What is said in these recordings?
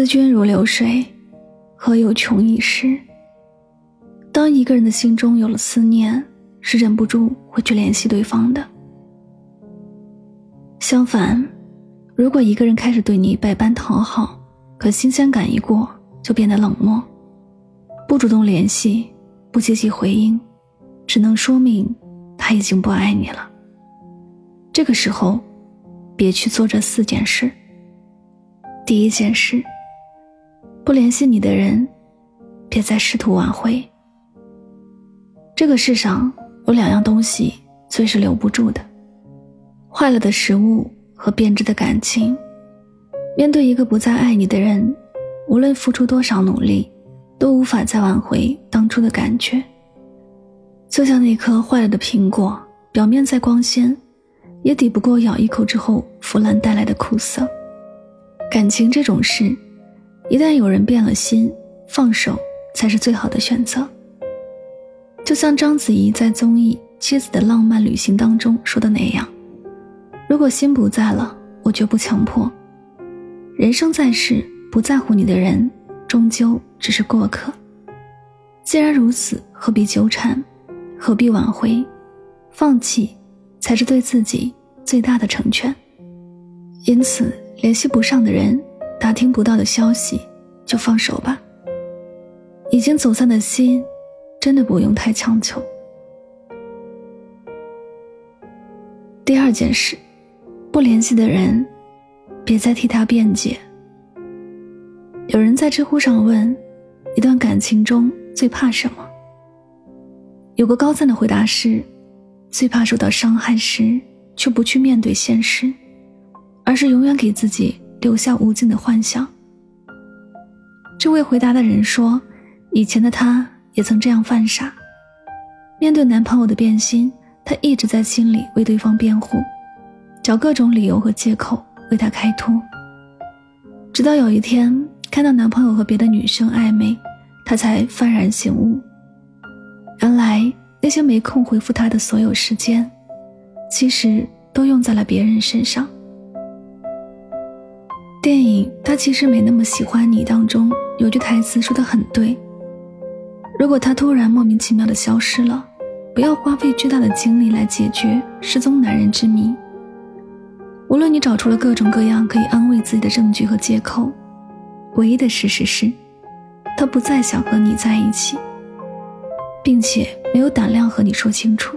思君如流水，何有穷一时？当一个人的心中有了思念，是忍不住会去联系对方的。相反，如果一个人开始对你百般讨好，可新鲜感一过就变得冷漠，不主动联系，不积极回应，只能说明他已经不爱你了。这个时候，别去做这四件事。第一件事。不联系你的人，别再试图挽回。这个世上有两样东西最是留不住的：坏了的食物和变质的感情。面对一个不再爱你的人，无论付出多少努力，都无法再挽回当初的感觉。就像那颗坏了的苹果，表面再光鲜，也抵不过咬一口之后腐烂带来的苦涩。感情这种事。一旦有人变了心，放手才是最好的选择。就像章子怡在综艺《妻子的浪漫旅行》当中说的那样：“如果心不在了，我绝不强迫。人生在世，不在乎你的人，终究只是过客。既然如此，何必纠缠，何必挽回？放弃，才是对自己最大的成全。因此，联系不上的人。”打听不到的消息，就放手吧。已经走散的心，真的不用太强求。第二件事，不联系的人，别再替他辩解。有人在知乎上问：一段感情中最怕什么？有个高赞的回答是：最怕受到伤害时却不去面对现实，而是永远给自己。留下无尽的幻想。这位回答的人说：“以前的他也曾这样犯傻，面对男朋友的变心，他一直在心里为对方辩护，找各种理由和借口为他开脱。直到有一天看到男朋友和别的女生暧昧，他才幡然醒悟，原来那些没空回复他的所有时间，其实都用在了别人身上。”电影他其实没那么喜欢你当中有句台词说的很对。如果他突然莫名其妙的消失了，不要花费巨大的精力来解决失踪男人之谜。无论你找出了各种各样可以安慰自己的证据和借口，唯一的事实是，他不再想和你在一起，并且没有胆量和你说清楚。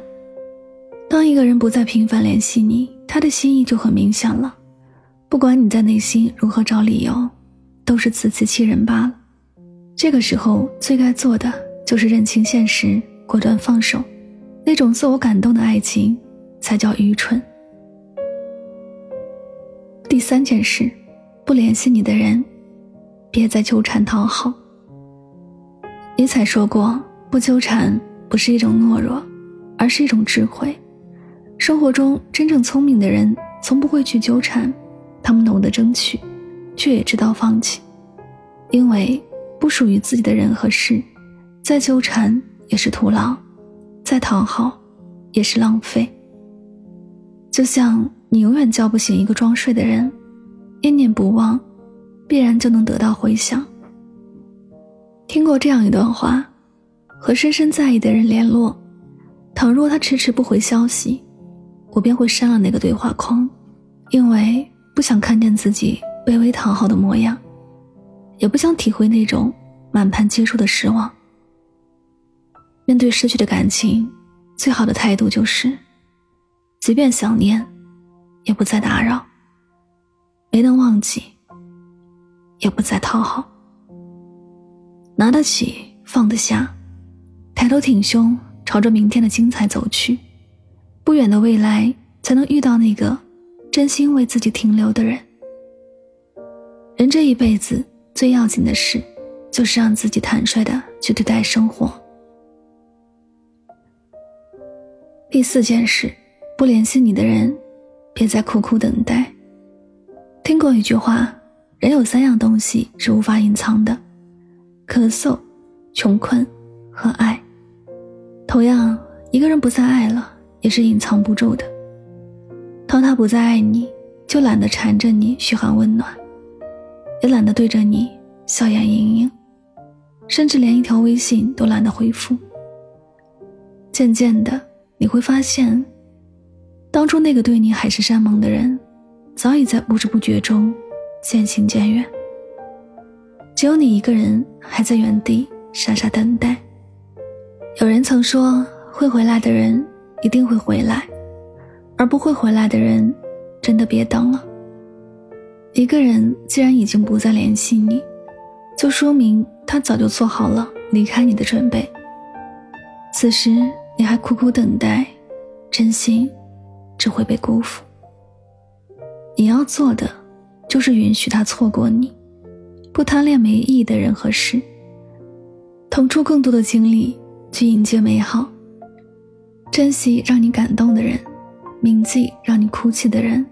当一个人不再频繁联系你，他的心意就很明显了。不管你在内心如何找理由，都是自欺欺人罢了。这个时候最该做的就是认清现实，果断放手。那种自我感动的爱情，才叫愚蠢。第三件事，不联系你的人，别再纠缠讨好。尼采说过：“不纠缠不是一种懦弱，而是一种智慧。”生活中真正聪明的人，从不会去纠缠。他们懂得争取，却也知道放弃，因为不属于自己的人和事，再纠缠也是徒劳，再讨好也是浪费。就像你永远叫不醒一个装睡的人，念念不忘，必然就能得到回响。听过这样一段话：和深深在意的人联络，倘若他迟迟不回消息，我便会删了那个对话框，因为。不想看见自己卑微讨好的模样，也不想体会那种满盘皆输的失望。面对失去的感情，最好的态度就是，即便想念，也不再打扰；没能忘记，也不再讨好。拿得起，放得下，抬头挺胸，朝着明天的精彩走去。不远的未来，才能遇到那个真心为自己停留的人。人这一辈子最要紧的事，就是让自己坦率的去对待生活。第四件事，不联系你的人，别再苦苦等待。听过一句话，人有三样东西是无法隐藏的：咳嗽、穷困和爱。同样，一个人不再爱了，也是隐藏不住的。当他不再爱你，就懒得缠着你嘘寒问暖。也懒得对着你笑颜盈盈，甚至连一条微信都懒得回复。渐渐的，你会发现，当初那个对你海誓山盟的人，早已在不知不觉中渐行渐远。只有你一个人还在原地傻傻等待。有人曾说，会回来的人一定会回来，而不会回来的人，真的别等了。一个人既然已经不再联系你，就说明他早就做好了离开你的准备。此时你还苦苦等待，真心只会被辜负。你要做的，就是允许他错过你，不贪恋没意义的人和事，腾出更多的精力去迎接美好，珍惜让你感动的人，铭记让你哭泣的人。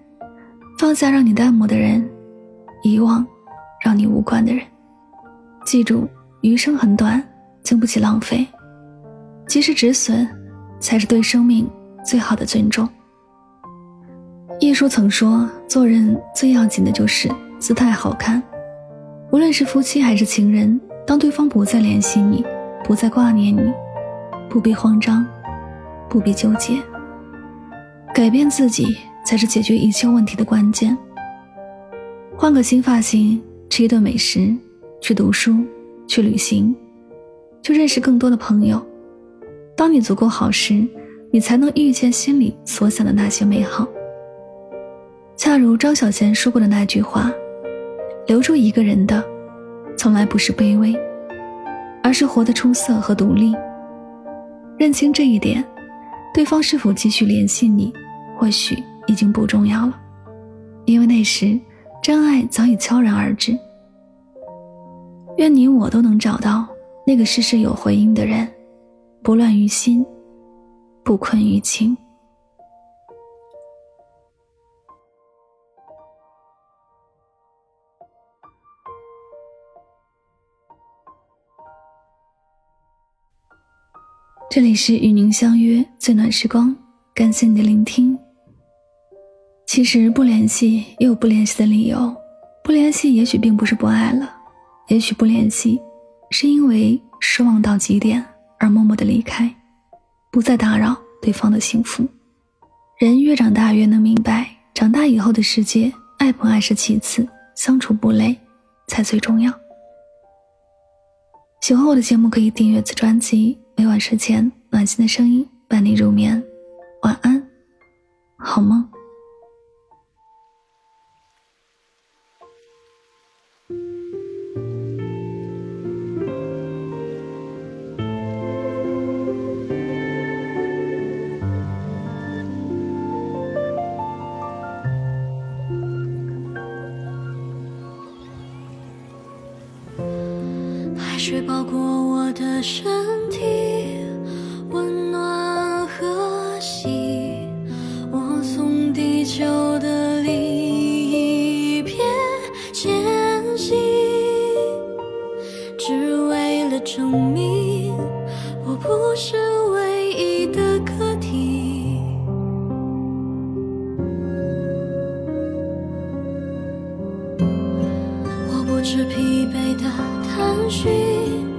放下让你淡漠的人，遗忘让你无关的人。记住，余生很短，经不起浪费。及时止损，才是对生命最好的尊重。一书曾说，做人最要紧的就是姿态好看。无论是夫妻还是情人，当对方不再联系你，不再挂念你，不必慌张，不必纠结，改变自己。才是解决一切问题的关键。换个新发型，吃一顿美食，去读书，去旅行，去认识更多的朋友。当你足够好时，你才能遇见心里所想的那些美好。恰如张小娴说过的那句话：“留住一个人的，从来不是卑微，而是活得出色和独立。认清这一点，对方是否继续联系你，或许。”已经不重要了，因为那时真爱早已悄然而至。愿你我都能找到那个事事有回应的人，不乱于心，不困于情。这里是与您相约最暖时光，感谢你的聆听。其实不联系也有不联系的理由，不联系也许并不是不爱了，也许不联系是因为失望到极点而默默的离开，不再打扰对方的幸福。人越长大越能明白，长大以后的世界，爱不爱是其次，相处不累才最重要。喜欢我的节目可以订阅此专辑，每晚睡前暖心的声音伴你入眠，晚安，好梦。雪包裹我的身体，是疲惫的叹息。